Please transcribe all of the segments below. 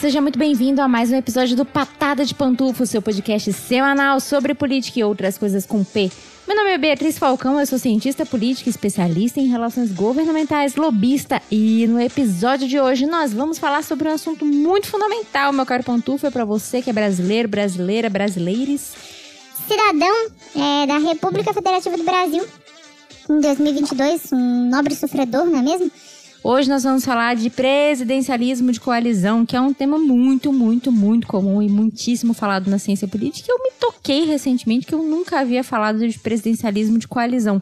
seja muito bem-vindo a mais um episódio do Patada de Pantufo, seu podcast semanal sobre política e outras coisas com P. Meu nome é Beatriz Falcão, eu sou cientista política, especialista em relações governamentais, lobista, e no episódio de hoje nós vamos falar sobre um assunto muito fundamental, meu caro Pantufo, é para você que é brasileiro, brasileira, brasileires. Cidadão é, da República Federativa do Brasil, em 2022, um nobre sofredor, não é mesmo? Hoje nós vamos falar de presidencialismo de coalizão, que é um tema muito, muito, muito comum e muitíssimo falado na ciência política. Eu me toquei recentemente que eu nunca havia falado de presidencialismo de coalizão.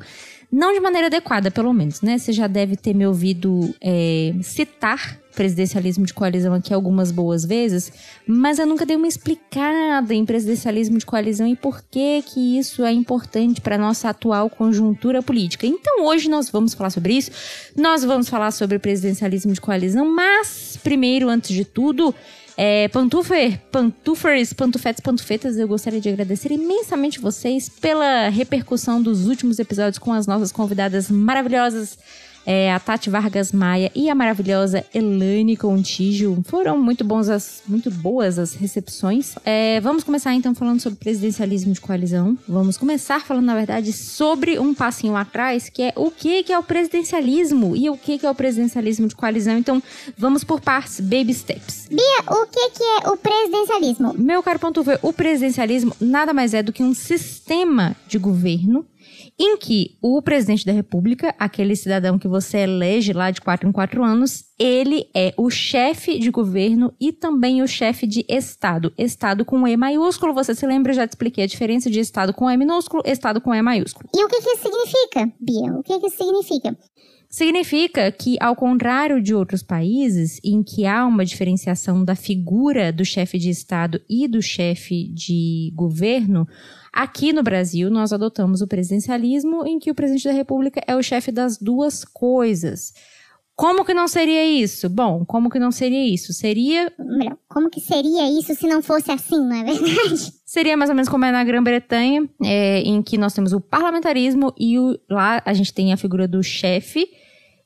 Não de maneira adequada, pelo menos, né? Você já deve ter me ouvido é, citar presidencialismo de coalizão aqui algumas boas vezes, mas eu nunca dei uma explicada em presidencialismo de coalizão e por que que isso é importante para nossa atual conjuntura política. Então hoje nós vamos falar sobre isso. Nós vamos falar sobre presidencialismo de coalizão, mas primeiro, antes de tudo, é, Pantufer, Pantufers, Pantufetes, Pantufetas, eu gostaria de agradecer imensamente vocês pela repercussão dos últimos episódios com as nossas convidadas maravilhosas é, a Tati Vargas Maia e a maravilhosa Elane Contígio. Foram muito, bons as, muito boas as recepções. É, vamos começar então falando sobre presidencialismo de coalizão. Vamos começar falando, na verdade, sobre um passinho atrás, que é o que, que é o presidencialismo e o que, que é o presidencialismo de coalizão. Então, vamos por partes, baby steps. Bia, o que, que é o presidencialismo? Meu caro ponto ver, o presidencialismo nada mais é do que um sistema de governo em que o presidente da República, aquele cidadão que você elege lá de quatro em quatro anos, ele é o chefe de governo e também o chefe de Estado. Estado com E maiúsculo, você se lembra, eu já te expliquei a diferença de Estado com E minúsculo, Estado com E maiúsculo. E o que, que isso significa, Bia? O que, que isso significa? Significa que, ao contrário de outros países, em que há uma diferenciação da figura do chefe de Estado e do chefe de governo, Aqui no Brasil, nós adotamos o presidencialismo, em que o presidente da República é o chefe das duas coisas. Como que não seria isso? Bom, como que não seria isso? Seria. Como que seria isso se não fosse assim, não é verdade? Seria mais ou menos como é na Grã-Bretanha, é, em que nós temos o parlamentarismo e o, lá a gente tem a figura do chefe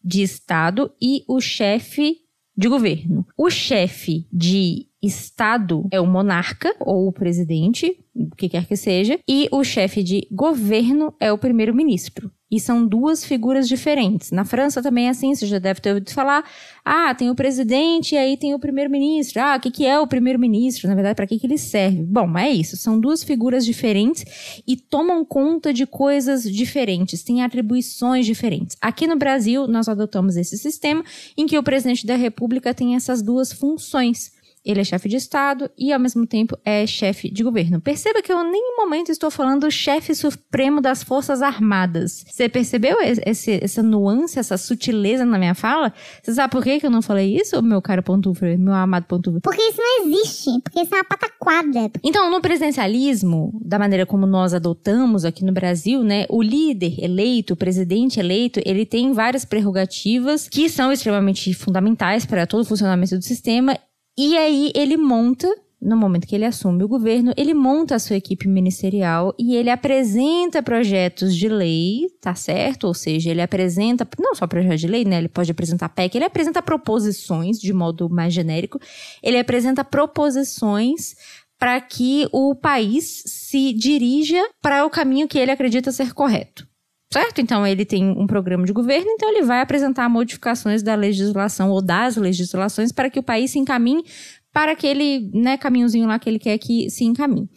de Estado e o chefe de governo. O chefe de Estado é o monarca ou o presidente, o que quer que seja, e o chefe de governo é o primeiro-ministro. E são duas figuras diferentes. Na França também é assim, você já deve ter ouvido falar. Ah, tem o presidente e aí tem o primeiro-ministro. Ah, o que, que é o primeiro-ministro? Na verdade, para que, que ele serve? Bom, é isso. São duas figuras diferentes e tomam conta de coisas diferentes, têm atribuições diferentes. Aqui no Brasil, nós adotamos esse sistema em que o presidente da República tem essas duas funções. Ele é chefe de Estado e, ao mesmo tempo, é chefe de governo. Perceba que eu nem em momento estou falando chefe supremo das Forças Armadas. Você percebeu esse, essa nuance, essa sutileza na minha fala? Você sabe por que eu não falei isso, meu caro Pontufre, meu amado Pontufre? Porque isso não existe, porque isso é uma pataquada. Então, no presidencialismo, da maneira como nós adotamos aqui no Brasil, né, o líder eleito, o presidente eleito, ele tem várias prerrogativas que são extremamente fundamentais para todo o funcionamento do sistema e aí ele monta, no momento que ele assume o governo, ele monta a sua equipe ministerial e ele apresenta projetos de lei, tá certo? Ou seja, ele apresenta, não só projetos de lei, né? Ele pode apresentar PEC, ele apresenta proposições de modo mais genérico, ele apresenta proposições para que o país se dirija para o caminho que ele acredita ser correto. Certo? Então ele tem um programa de governo, então ele vai apresentar modificações da legislação ou das legislações para que o país se encaminhe para aquele né, caminhozinho lá que ele quer que se encaminhe.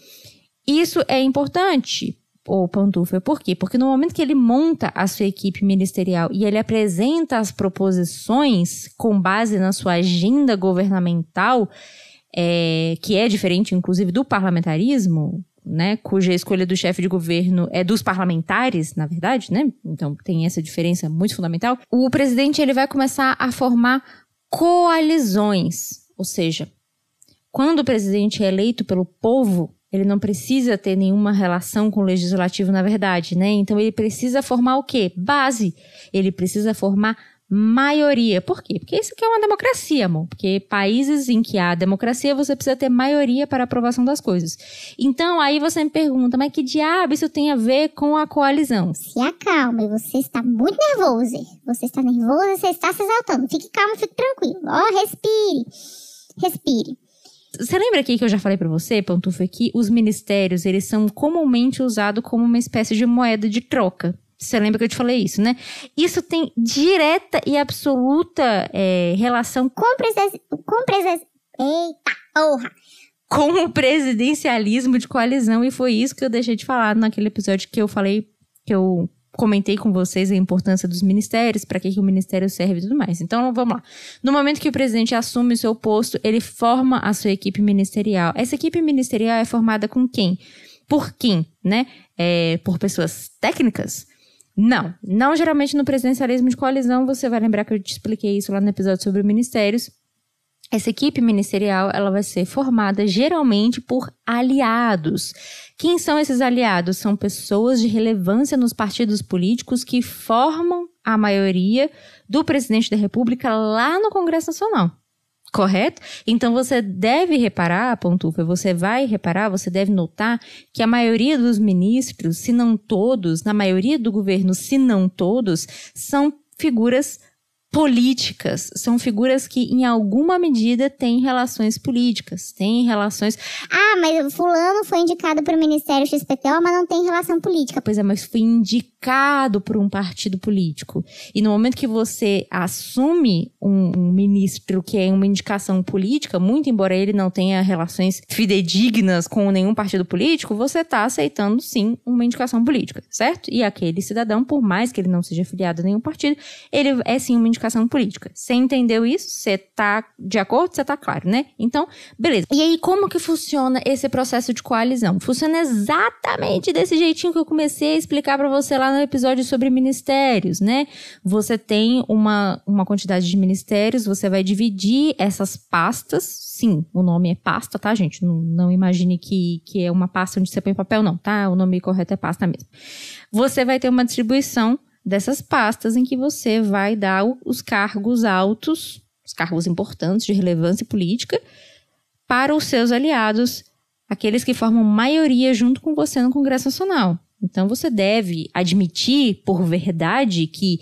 Isso é importante, o Pantufa, por quê? Porque no momento que ele monta a sua equipe ministerial e ele apresenta as proposições com base na sua agenda governamental, é, que é diferente, inclusive, do parlamentarismo, né, cuja escolha do chefe de governo é dos parlamentares, na verdade, né? Então tem essa diferença muito fundamental. O presidente ele vai começar a formar coalizões, ou seja, quando o presidente é eleito pelo povo, ele não precisa ter nenhuma relação com o legislativo, na verdade, né? Então ele precisa formar o quê? Base. Ele precisa formar maioria. Por quê? Porque isso aqui é uma democracia, amor. Porque países em que há democracia, você precisa ter maioria para aprovação das coisas. Então, aí você me pergunta, mas que diabo isso tem a ver com a coalizão? Se acalme, você está muito nervoso. Você está nervoso, você está se exaltando. Fique calmo, fique tranquilo. Ó, oh, respire. Respire. Você lembra aqui que eu já falei para você, Pantufa, que os ministérios, eles são comumente usados como uma espécie de moeda de troca. Você lembra que eu te falei isso, né? Isso tem direta e absoluta é, relação com. Com presença. Eita! Com o presidencialismo de coalizão. E foi isso que eu deixei de falar naquele episódio que eu falei, que eu comentei com vocês a importância dos ministérios, para que, que o ministério serve e tudo mais. Então, vamos lá. No momento que o presidente assume o seu posto, ele forma a sua equipe ministerial. Essa equipe ministerial é formada com quem? Por quem, né? É, por pessoas técnicas? Não. Não geralmente no presidencialismo de coalizão, você vai lembrar que eu te expliquei isso lá no episódio sobre ministérios. Essa equipe ministerial ela vai ser formada geralmente por aliados. Quem são esses aliados? São pessoas de relevância nos partidos políticos que formam a maioria do presidente da República lá no Congresso Nacional. Correto? Então você deve reparar, Pontufa, você vai reparar, você deve notar que a maioria dos ministros, se não todos, na maioria do governo, se não todos, são figuras políticas, são figuras que em alguma medida têm relações políticas, têm relações. Ah, mas fulano foi indicado para o Ministério XPTO, mas não tem relação política. Pois é, mas foi indicado por um partido político. E no momento que você assume um, um ministro que é uma indicação política, muito embora ele não tenha relações fidedignas com nenhum partido político, você está aceitando sim uma indicação política, certo? E aquele cidadão, por mais que ele não seja afiliado a nenhum partido, ele é sim uma indicação política. Você entendeu isso? Você tá de acordo? Você tá claro, né? Então, beleza. E aí, como que funciona esse processo de coalizão? Funciona exatamente desse jeitinho que eu comecei a explicar para você lá no episódio sobre ministérios, né? Você tem uma, uma quantidade de ministérios, você vai dividir essas pastas. Sim, o nome é pasta, tá, gente? Não, não imagine que, que é uma pasta onde você põe papel, não, tá? O nome correto é pasta mesmo. Você vai ter uma distribuição dessas pastas em que você vai dar os cargos altos, os cargos importantes de relevância política, para os seus aliados, aqueles que formam maioria junto com você no Congresso Nacional. Então você deve admitir, por verdade, que,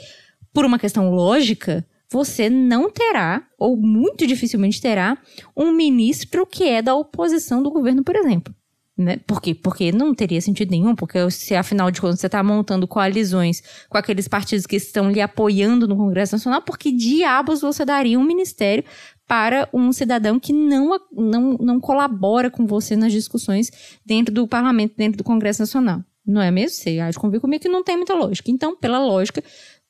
por uma questão lógica, você não terá, ou muito dificilmente terá, um ministro que é da oposição do governo, por exemplo. Né? Por quê? Porque não teria sentido nenhum, porque se afinal de contas você está montando coalizões com aqueles partidos que estão lhe apoiando no Congresso Nacional, por que diabos você daria um ministério para um cidadão que não, não, não colabora com você nas discussões dentro do parlamento, dentro do Congresso Nacional? Não é mesmo? Você há de convir comigo que não tem muita lógica. Então, pela lógica,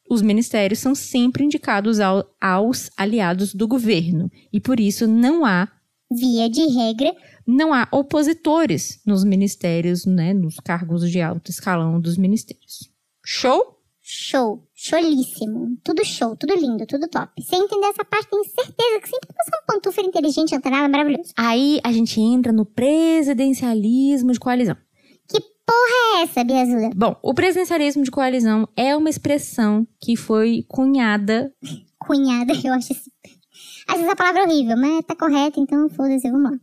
os ministérios são sempre indicados ao, aos aliados do governo. E por isso não há. Via de regra, não há opositores nos ministérios, né, nos cargos de alto escalão dos ministérios. Show? Show, cholíssimo. Tudo show, tudo lindo, tudo top. Sem entender essa parte, tenho certeza que sempre que você é um pantufa inteligente, antenado, maravilhoso. Aí a gente entra no presidencialismo de coalizão. Porra é essa, Biazuda? Bom, o presidencialismo de coalizão é uma expressão que foi cunhada. cunhada, eu acho. Às vezes a palavra é horrível, mas tá correta, então foda-se, vamos lá.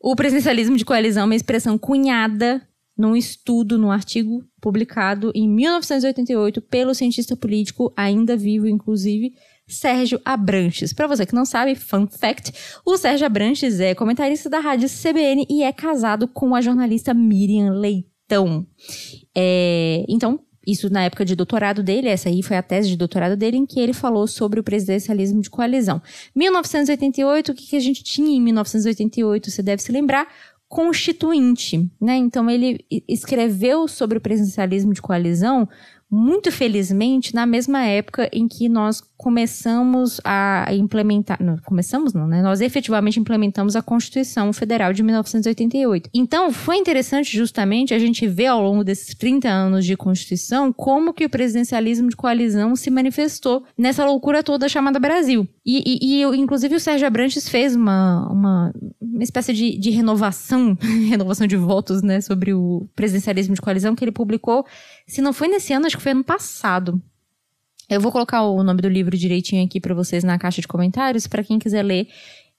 O presidencialismo de coalizão é uma expressão cunhada num estudo, num artigo publicado em 1988 pelo cientista político, ainda vivo, inclusive, Sérgio Abranches. Para você que não sabe, fun fact, o Sérgio Abranches é comentarista da rádio CBN e é casado com a jornalista Miriam Leitão. É, então, isso na época de doutorado dele, essa aí foi a tese de doutorado dele, em que ele falou sobre o presidencialismo de coalizão. 1988, o que, que a gente tinha em 1988? Você deve se lembrar, constituinte, né? Então ele escreveu sobre o presidencialismo de coalizão muito felizmente na mesma época em que nós começamos a implementar. Não, começamos não, né? Nós efetivamente implementamos a Constituição Federal de 1988. Então, foi interessante justamente a gente ver ao longo desses 30 anos de Constituição como que o presidencialismo de coalizão se manifestou nessa loucura toda chamada Brasil. E, e, e inclusive, o Sérgio Abrantes fez uma, uma, uma espécie de, de renovação, renovação de votos, né, sobre o presidencialismo de coalizão que ele publicou. Se não foi nesse ano, acho que foi ano passado. Eu vou colocar o nome do livro direitinho aqui para vocês na caixa de comentários, para quem quiser ler.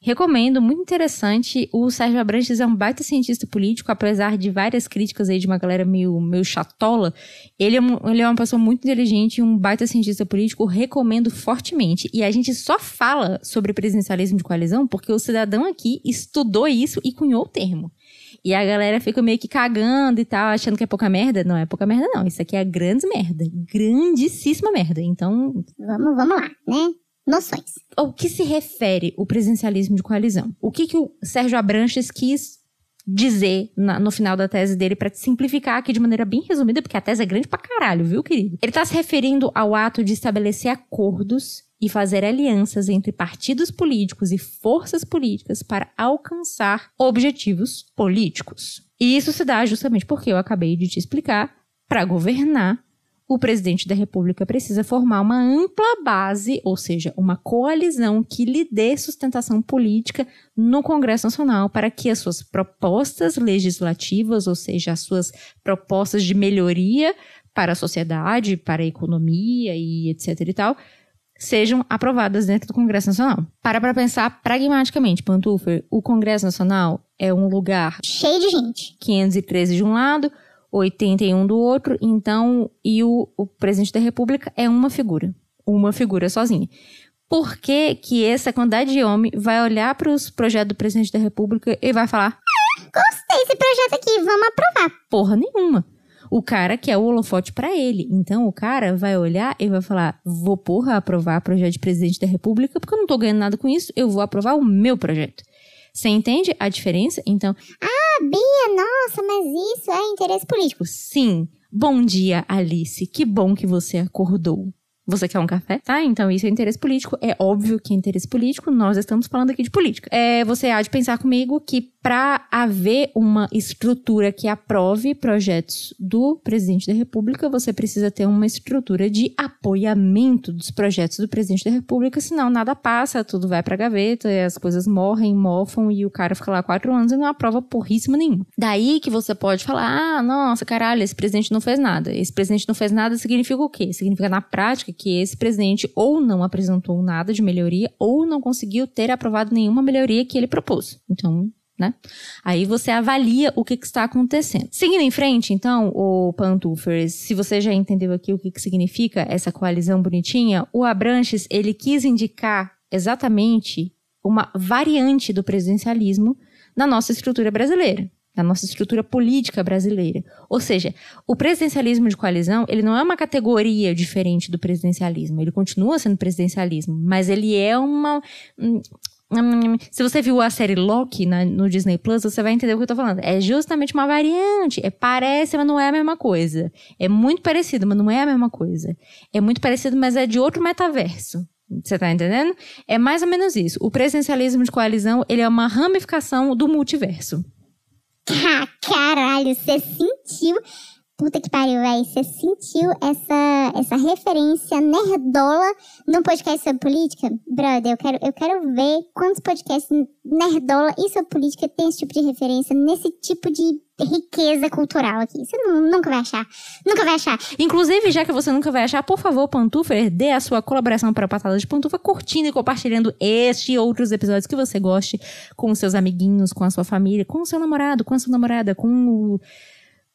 Recomendo, muito interessante. O Sérgio Abranches é um baita cientista político, apesar de várias críticas aí de uma galera meio, meio chatola. Ele é, ele é uma pessoa muito inteligente um baita cientista político. Recomendo fortemente. E a gente só fala sobre presidencialismo de coalizão porque o cidadão aqui estudou isso e cunhou o termo. E a galera fica meio que cagando e tal, achando que é pouca merda. Não é pouca merda, não. Isso aqui é grande merda. Grandíssima merda. Então. Vamos, vamos lá, né? noções. Ao que se refere o presencialismo de coalizão? O que, que o Sérgio Abranches quis dizer na, no final da tese dele para simplificar aqui de maneira bem resumida, porque a tese é grande pra caralho, viu, querido? Ele tá se referindo ao ato de estabelecer acordos e fazer alianças entre partidos políticos e forças políticas para alcançar objetivos políticos. E isso se dá justamente porque eu acabei de te explicar para governar o presidente da República precisa formar uma ampla base, ou seja, uma coalizão que lhe dê sustentação política no Congresso Nacional para que as suas propostas legislativas, ou seja, as suas propostas de melhoria para a sociedade, para a economia e etc e tal, sejam aprovadas dentro do Congresso Nacional. Para para pensar pragmaticamente, Pantufer, o Congresso Nacional é um lugar cheio de gente. 513 de um lado, 81 do outro, então, e o, o presidente da República é uma figura, uma figura sozinha. Por que, que essa quantidade de homem vai olhar para os projetos do presidente da República e vai falar: Gostei desse projeto aqui, vamos aprovar. Porra nenhuma. O cara quer o holofote para ele. Então o cara vai olhar e vai falar: vou porra aprovar o projeto de presidente da República porque eu não tô ganhando nada com isso, eu vou aprovar o meu projeto. Você entende a diferença? Então. Ah, Bia, nossa, mas isso é interesse político. Sim. Bom dia, Alice. Que bom que você acordou. Você quer um café? Tá, então isso é interesse político. É óbvio que é interesse político. Nós estamos falando aqui de política. É, você há de pensar comigo que para haver uma estrutura que aprove projetos do presidente da República, você precisa ter uma estrutura de apoiamento dos projetos do presidente da República, senão nada passa, tudo vai pra gaveta, as coisas morrem, mofam e o cara fica lá quatro anos e não aprova porríssima nenhuma. Daí que você pode falar: ah, nossa, caralho, esse presidente não fez nada. Esse presidente não fez nada significa o quê? Significa na prática que esse presidente ou não apresentou nada de melhoria ou não conseguiu ter aprovado nenhuma melhoria que ele propôs. Então, né? Aí você avalia o que, que, está acontecendo. Seguindo em frente, então, o Pantufers, se você já entendeu aqui o que, que significa essa coalizão bonitinha, o Abranches, ele quis indicar exatamente uma variante do presidencialismo na nossa estrutura brasileira na nossa estrutura política brasileira. Ou seja, o presidencialismo de coalizão, ele não é uma categoria diferente do presidencialismo, ele continua sendo presidencialismo, mas ele é uma hum, se você viu a série Loki na, no Disney Plus, você vai entender o que eu tô falando. É justamente uma variante. É parece, mas não é a mesma coisa. É muito parecido, mas não é a mesma coisa. É muito parecido, mas é de outro metaverso. Você tá entendendo? É mais ou menos isso. O presidencialismo de coalizão, ele é uma ramificação do multiverso. Caralho, você sentiu Puta que pariu, velho. Você sentiu essa, essa referência nerdola no podcast sobre política? Brother, eu quero, eu quero ver quantos podcasts nerdola e sobre política tem esse tipo de referência nesse tipo de riqueza cultural aqui. Você nunca vai achar. Nunca vai achar. Inclusive, já que você nunca vai achar, por favor, Pantufa, dê a sua colaboração para a Patada de Pantufa, curtindo e compartilhando este e outros episódios que você goste com seus amiguinhos, com a sua família, com o seu namorado, com a sua namorada, com o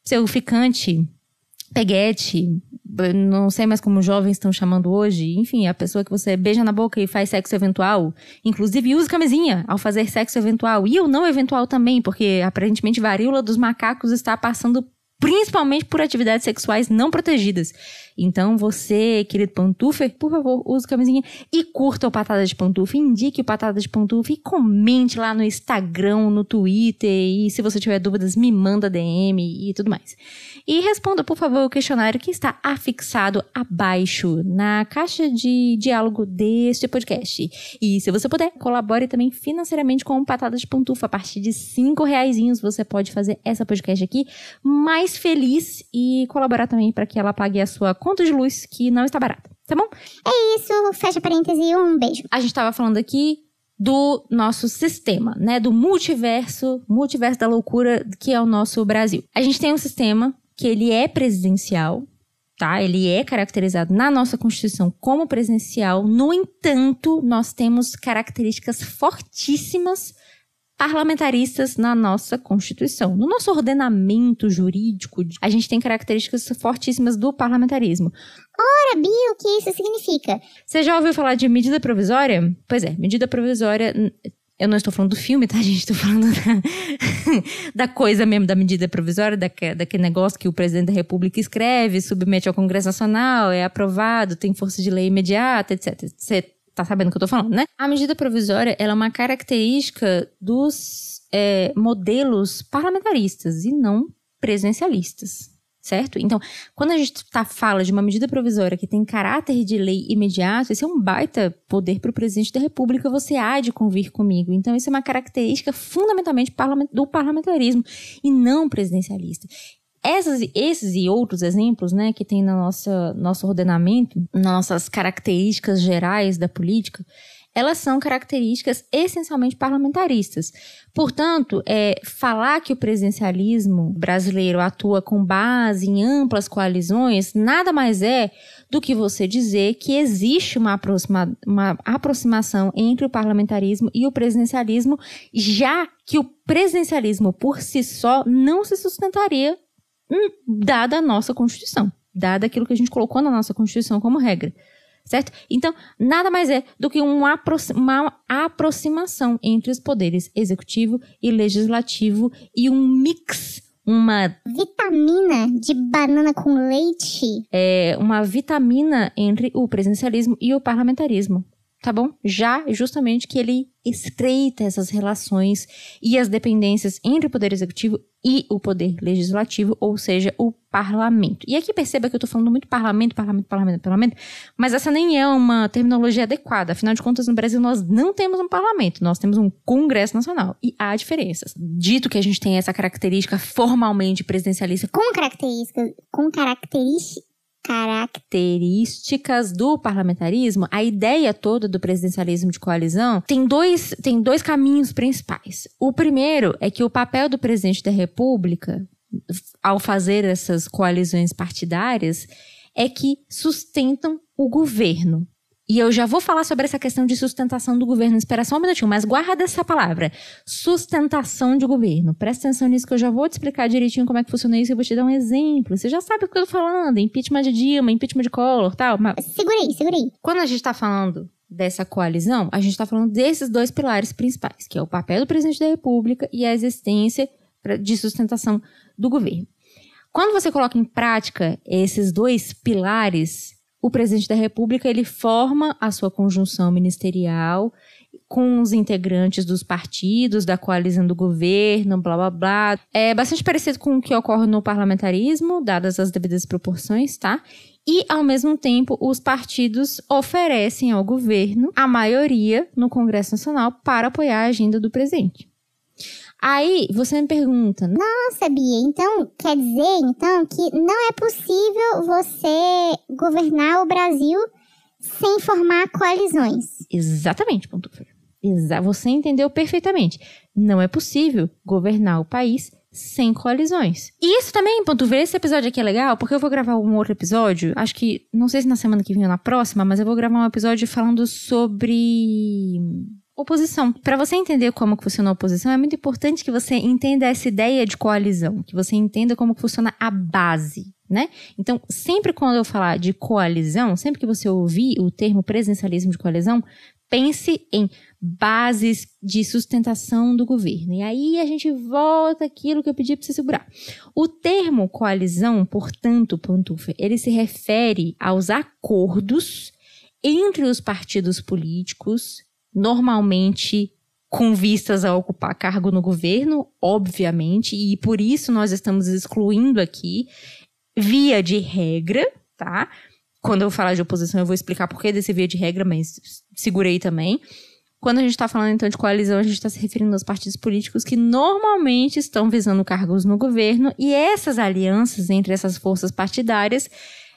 seu ficante, peguete, não sei mais como jovens estão chamando hoje, enfim, a pessoa que você beija na boca e faz sexo eventual, inclusive usa camisinha ao fazer sexo eventual, e o não eventual também, porque aparentemente varíola dos macacos está passando principalmente por atividades sexuais não protegidas. Então, você, querido pantufer, por favor, use camisinha e curta o Patada de Pantufa, indique o Patada de Pantufa e comente lá no Instagram, no Twitter e se você tiver dúvidas, me manda DM e tudo mais. E responda, por favor, o questionário que está afixado abaixo na caixa de diálogo deste podcast. E se você puder, colabore também financeiramente com o Patada de Pantufa. A partir de cinco reais você pode fazer essa podcast aqui mais feliz e colaborar também para que ela pague a sua conta de luz que não está barata, tá bom? É isso, fecha parêntese, um beijo. A gente estava falando aqui do nosso sistema, né? Do multiverso, multiverso da loucura que é o nosso Brasil. A gente tem um sistema que ele é presidencial, tá? Ele é caracterizado na nossa Constituição como presidencial. No entanto, nós temos características fortíssimas parlamentaristas na nossa Constituição. No nosso ordenamento jurídico, a gente tem características fortíssimas do parlamentarismo. Ora, Bia, o que isso significa? Você já ouviu falar de medida provisória? Pois é, medida provisória eu não estou falando do filme, tá, gente? Estou falando da, da, coisa mesmo, da medida provisória, daquele, daquele negócio que o presidente da República escreve, submete ao Congresso Nacional, é aprovado, tem força de lei imediata, etc. Você tá sabendo o que eu tô falando, né? A medida provisória, ela é uma característica dos é, modelos parlamentaristas e não presidencialistas, certo? Então, quando a gente tá, fala de uma medida provisória que tem caráter de lei imediato, isso é um baita poder para o presidente da República, você há de convir comigo. Então, isso é uma característica fundamentalmente do parlamentarismo e não presidencialista. Essas, esses e outros exemplos, né, que tem no nosso, nosso ordenamento, nossas características gerais da política, elas são características essencialmente parlamentaristas. Portanto, é, falar que o presidencialismo brasileiro atua com base em amplas coalizões nada mais é do que você dizer que existe uma, aproxima, uma aproximação entre o parlamentarismo e o presidencialismo, já que o presidencialismo por si só não se sustentaria dada a nossa Constituição, dada aquilo que a gente colocou na nossa Constituição como regra. Certo? Então, nada mais é do que uma, uma aproximação entre os poderes executivo e legislativo e um mix uma vitamina de banana com leite. É uma vitamina entre o presidencialismo e o parlamentarismo tá bom? Já justamente que ele estreita essas relações e as dependências entre o poder executivo e o poder legislativo, ou seja, o parlamento. E aqui perceba que eu tô falando muito parlamento, parlamento, parlamento, parlamento, mas essa nem é uma terminologia adequada. Afinal de contas, no Brasil nós não temos um parlamento, nós temos um Congresso Nacional. E há diferenças. Dito que a gente tem essa característica formalmente presidencialista. Com características, com características características do parlamentarismo, a ideia toda do presidencialismo de coalizão tem dois, tem dois caminhos principais. O primeiro é que o papel do presidente da República, ao fazer essas coalizões partidárias, é que sustentam o governo. E eu já vou falar sobre essa questão de sustentação do governo. Espera só um minutinho, mas guarda essa palavra. Sustentação de governo. Presta atenção nisso que eu já vou te explicar direitinho como é que funciona isso e vou te dar um exemplo. Você já sabe o que eu tô falando. Impeachment de Dilma, impeachment de Collor, tal. Mas... Segurei, segurei. Quando a gente tá falando dessa coalizão, a gente está falando desses dois pilares principais, que é o papel do presidente da República e a existência de sustentação do governo. Quando você coloca em prática esses dois pilares, o presidente da República ele forma a sua conjunção ministerial com os integrantes dos partidos, da coalizão do governo, blá blá blá. É bastante parecido com o que ocorre no parlamentarismo, dadas as devidas proporções, tá? E, ao mesmo tempo, os partidos oferecem ao governo a maioria no Congresso Nacional para apoiar a agenda do presidente. Aí você me pergunta, nossa, Bia, então quer dizer então que não é possível você governar o Brasil sem formar coalizões. Exatamente, ponto. Exa você entendeu perfeitamente. Não é possível governar o país sem coalizões. E isso também, ponto ver, esse episódio aqui é legal, porque eu vou gravar um outro episódio, acho que, não sei se na semana que vem ou na próxima, mas eu vou gravar um episódio falando sobre oposição. Para você entender como funciona a oposição, é muito importante que você entenda essa ideia de coalizão, que você entenda como funciona a base, né? Então, sempre quando eu falar de coalizão, sempre que você ouvir o termo presencialismo de coalizão, pense em bases de sustentação do governo. E aí a gente volta aquilo que eu pedi para você segurar. O termo coalizão, portanto, Pantufa, ele se refere aos acordos entre os partidos políticos normalmente com vistas a ocupar cargo no governo, obviamente, e por isso nós estamos excluindo aqui, via de regra, tá? Quando eu falar de oposição, eu vou explicar por que desse via de regra, mas segurei também. Quando a gente está falando então de coalizão, a gente está se referindo aos partidos políticos que normalmente estão visando cargos no governo, e essas alianças entre essas forças partidárias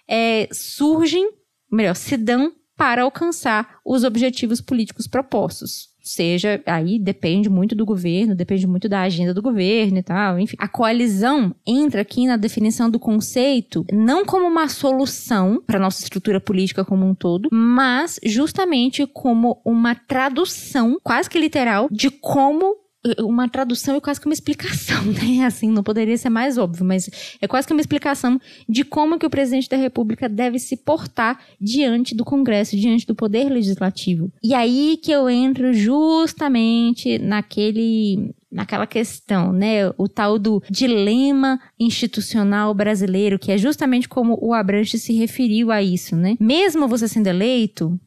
é, surgem, melhor, se dão para alcançar os objetivos políticos propostos. seja, aí depende muito do governo, depende muito da agenda do governo e tal, enfim. A coalizão entra aqui na definição do conceito não como uma solução para nossa estrutura política como um todo, mas justamente como uma tradução quase que literal de como uma tradução e quase que uma explicação, né? Assim, não poderia ser mais óbvio, mas é quase que uma explicação de como que o presidente da República deve se portar diante do Congresso, diante do poder legislativo. E aí que eu entro justamente naquele naquela questão, né? O tal do dilema institucional brasileiro, que é justamente como o Abranche se referiu a isso, né? Mesmo você sendo eleito,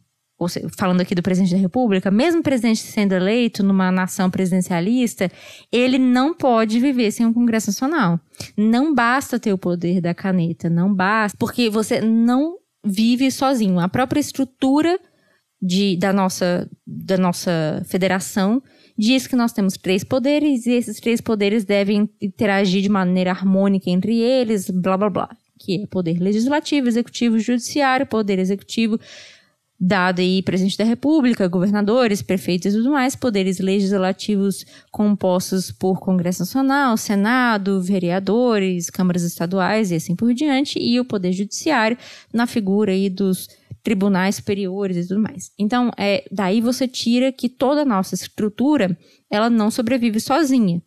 falando aqui do presidente da República, mesmo o presidente sendo eleito numa nação presidencialista, ele não pode viver sem um Congresso Nacional. Não basta ter o poder da caneta, não basta, porque você não vive sozinho. A própria estrutura de, da, nossa, da nossa federação diz que nós temos três poderes e esses três poderes devem interagir de maneira harmônica entre eles, blá blá blá. Que é poder legislativo, executivo, judiciário, poder executivo dado aí presidente da República, governadores, prefeitos e tudo mais, poderes legislativos compostos por Congresso Nacional, Senado, vereadores, câmaras estaduais e assim por diante, e o poder judiciário na figura aí dos tribunais superiores e tudo mais. Então, é, daí você tira que toda a nossa estrutura, ela não sobrevive sozinha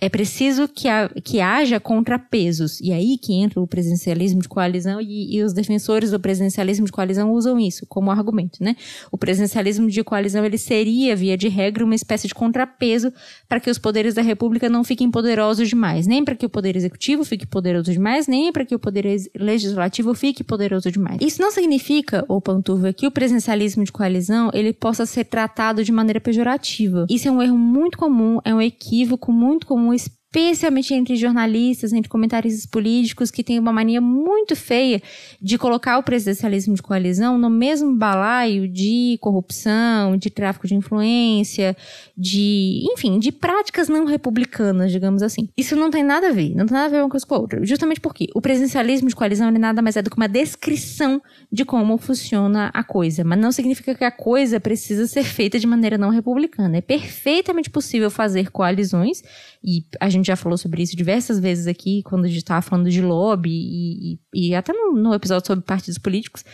é preciso que, que haja contrapesos. E aí que entra o presidencialismo de coalizão e, e, os defensores do presidencialismo de coalizão usam isso como argumento, né? O presidencialismo de coalizão ele seria, via de regra, uma espécie de contrapeso para que os poderes da República não fiquem poderosos demais. Nem para que o poder executivo fique poderoso demais, nem para que o poder legislativo fique poderoso demais. Isso não significa, ô Panturva, que o presidencialismo de coalizão ele possa ser tratado de maneira pejorativa. Isso é um erro muito comum, é um equívoco muito comum um espírito especialmente entre jornalistas, entre comentaristas políticos, que tem uma mania muito feia de colocar o presidencialismo de coalizão no mesmo balaio de corrupção, de tráfico de influência, de, enfim, de práticas não republicanas, digamos assim. Isso não tem nada a ver, não tem nada a ver uma coisa com a outra. Justamente porque o presidencialismo de coalizão ele nada mais é do que uma descrição de como funciona a coisa, mas não significa que a coisa precisa ser feita de maneira não republicana. É perfeitamente possível fazer coalizões e a gente já falou sobre isso diversas vezes aqui, quando a gente estava falando de lobby e, e, e até no, no, episódio sobre partidos políticos.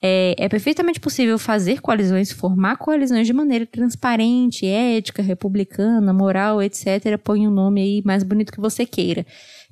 É, é perfeitamente possível fazer coalizões, formar coalizões de maneira transparente, ética, republicana, moral, etc. Põe o um nome aí mais bonito que você queira.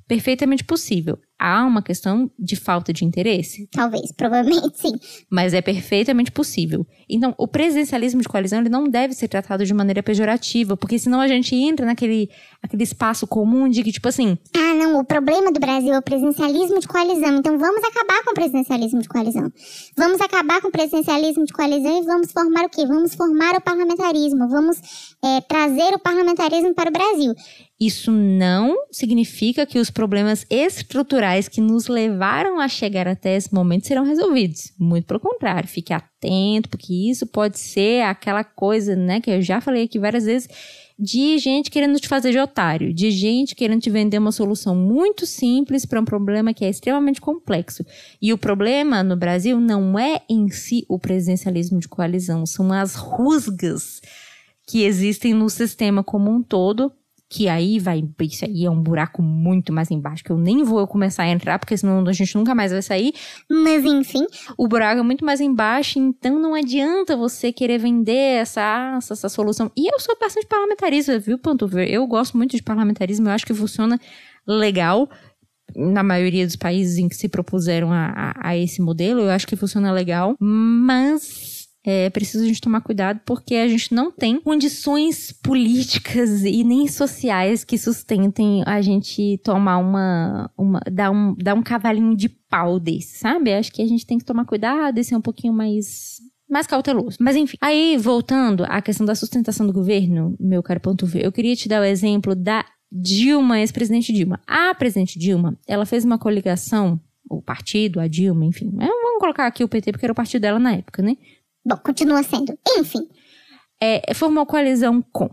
Perfeitamente possível há uma questão de falta de interesse? Talvez, provavelmente sim. Mas é perfeitamente possível. Então, o presidencialismo de coalizão ele não deve ser tratado de maneira pejorativa, porque senão a gente entra naquele aquele espaço comum de que, tipo assim. Ah, não, o problema do Brasil é o presidencialismo de coalizão. Então vamos acabar com o presidencialismo de coalizão. Vamos acabar com o presidencialismo de coalizão e vamos formar o quê? Vamos formar o parlamentarismo. Vamos é, trazer o parlamentarismo para o Brasil. Isso não significa que os problemas estruturais que nos levaram a chegar até esse momento serão resolvidos. Muito pelo contrário, fique atento, porque isso pode ser aquela coisa, né, que eu já falei aqui várias vezes, de gente querendo te fazer de otário, de gente querendo te vender uma solução muito simples para um problema que é extremamente complexo. E o problema no Brasil não é em si o presidencialismo de coalizão, são as rusgas que existem no sistema como um todo que aí vai, isso aí é um buraco muito mais embaixo, que eu nem vou começar a entrar, porque senão a gente nunca mais vai sair. Mas enfim, o buraco é muito mais embaixo, então não adianta você querer vender essa, essa, essa solução. E eu sou bastante parlamentarista, viu, Pantover? Eu gosto muito de parlamentarismo, eu acho que funciona legal na maioria dos países em que se propuseram a, a, a esse modelo, eu acho que funciona legal, mas é preciso a gente tomar cuidado porque a gente não tem condições políticas e nem sociais que sustentem a gente tomar uma. uma dar, um, dar um cavalinho de pau desse, sabe? Acho que a gente tem que tomar cuidado e ser um pouquinho mais mais cauteloso. Mas enfim, aí voltando à questão da sustentação do governo, meu caro ponto V, eu queria te dar o exemplo da Dilma, ex-presidente Dilma. A presidente Dilma, ela fez uma coligação, o partido, a Dilma, enfim. É, vamos colocar aqui o PT porque era o partido dela na época, né? Bom, continua sendo. Enfim. É, formou coalizão com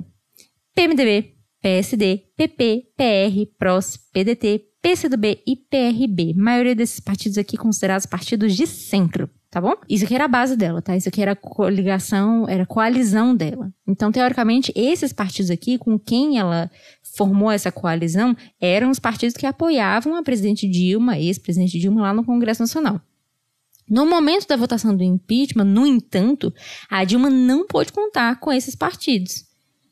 PMDB, PSD, PP, PR, PROS, PDT, PCdoB e PRB. Maioria desses partidos aqui considerados partidos de centro, tá bom? Isso aqui era a base dela, tá? Isso aqui era coligação, era coalizão dela. Então, teoricamente, esses partidos aqui, com quem ela formou essa coalizão, eram os partidos que apoiavam a presidente Dilma, ex-presidente Dilma, lá no Congresso Nacional. No momento da votação do impeachment, no entanto, a Dilma não pôde contar com esses partidos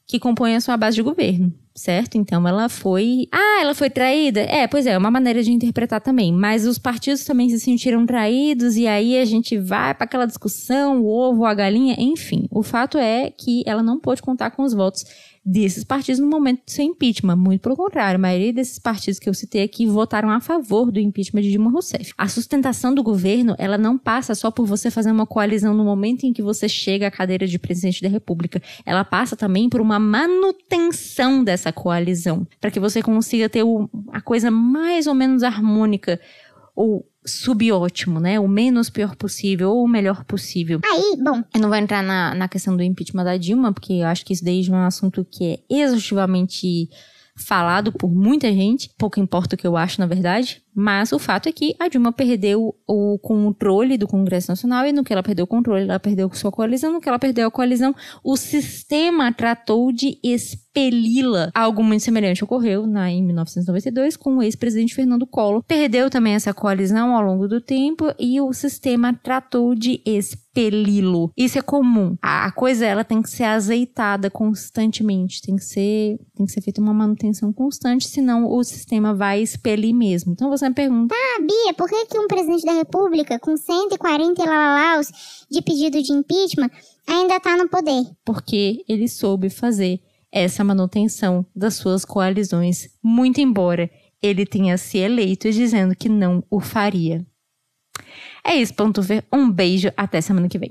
que compõem a sua base de governo certo? Então ela foi. Ah, ela foi traída? É, pois é, é uma maneira de interpretar também. Mas os partidos também se sentiram traídos, e aí a gente vai para aquela discussão, o ovo, a galinha, enfim. O fato é que ela não pôde contar com os votos desses partidos no momento do seu impeachment. Muito pelo contrário, a maioria desses partidos que eu citei aqui votaram a favor do impeachment de Dilma Rousseff. A sustentação do governo, ela não passa só por você fazer uma coalizão no momento em que você chega à cadeira de presidente da República. Ela passa também por uma manutenção dessa coalizão, para que você consiga ter a coisa mais ou menos harmônica ou subótimo, né? O menos pior possível ou o melhor possível. Aí, bom. Eu não vou entrar na, na questão do impeachment da Dilma, porque eu acho que isso daí é um assunto que é exaustivamente falado por muita gente. Pouco importa o que eu acho, na verdade. Mas o fato é que a Dilma perdeu o controle do Congresso Nacional e no que ela perdeu o controle, ela perdeu sua coalizão. No que ela perdeu a coalizão, o sistema tratou de expeli-la. Algo muito semelhante ocorreu na, em 1992 com o ex-presidente Fernando Collor. Perdeu também essa coalizão ao longo do tempo e o sistema tratou de expeli-lo. Isso é comum. A coisa ela tem que ser azeitada constantemente, tem que ser, tem que ser feita uma manutenção constante, senão o sistema vai expelir mesmo. Então você me pergunta. Ah, Bia, por que, que um presidente da República com 140 lalalaus de pedido de impeachment ainda tá no poder? Porque ele soube fazer essa manutenção das suas coalizões, muito embora ele tenha se eleito dizendo que não o faria. É isso, ponto ver. Um beijo, até semana que vem.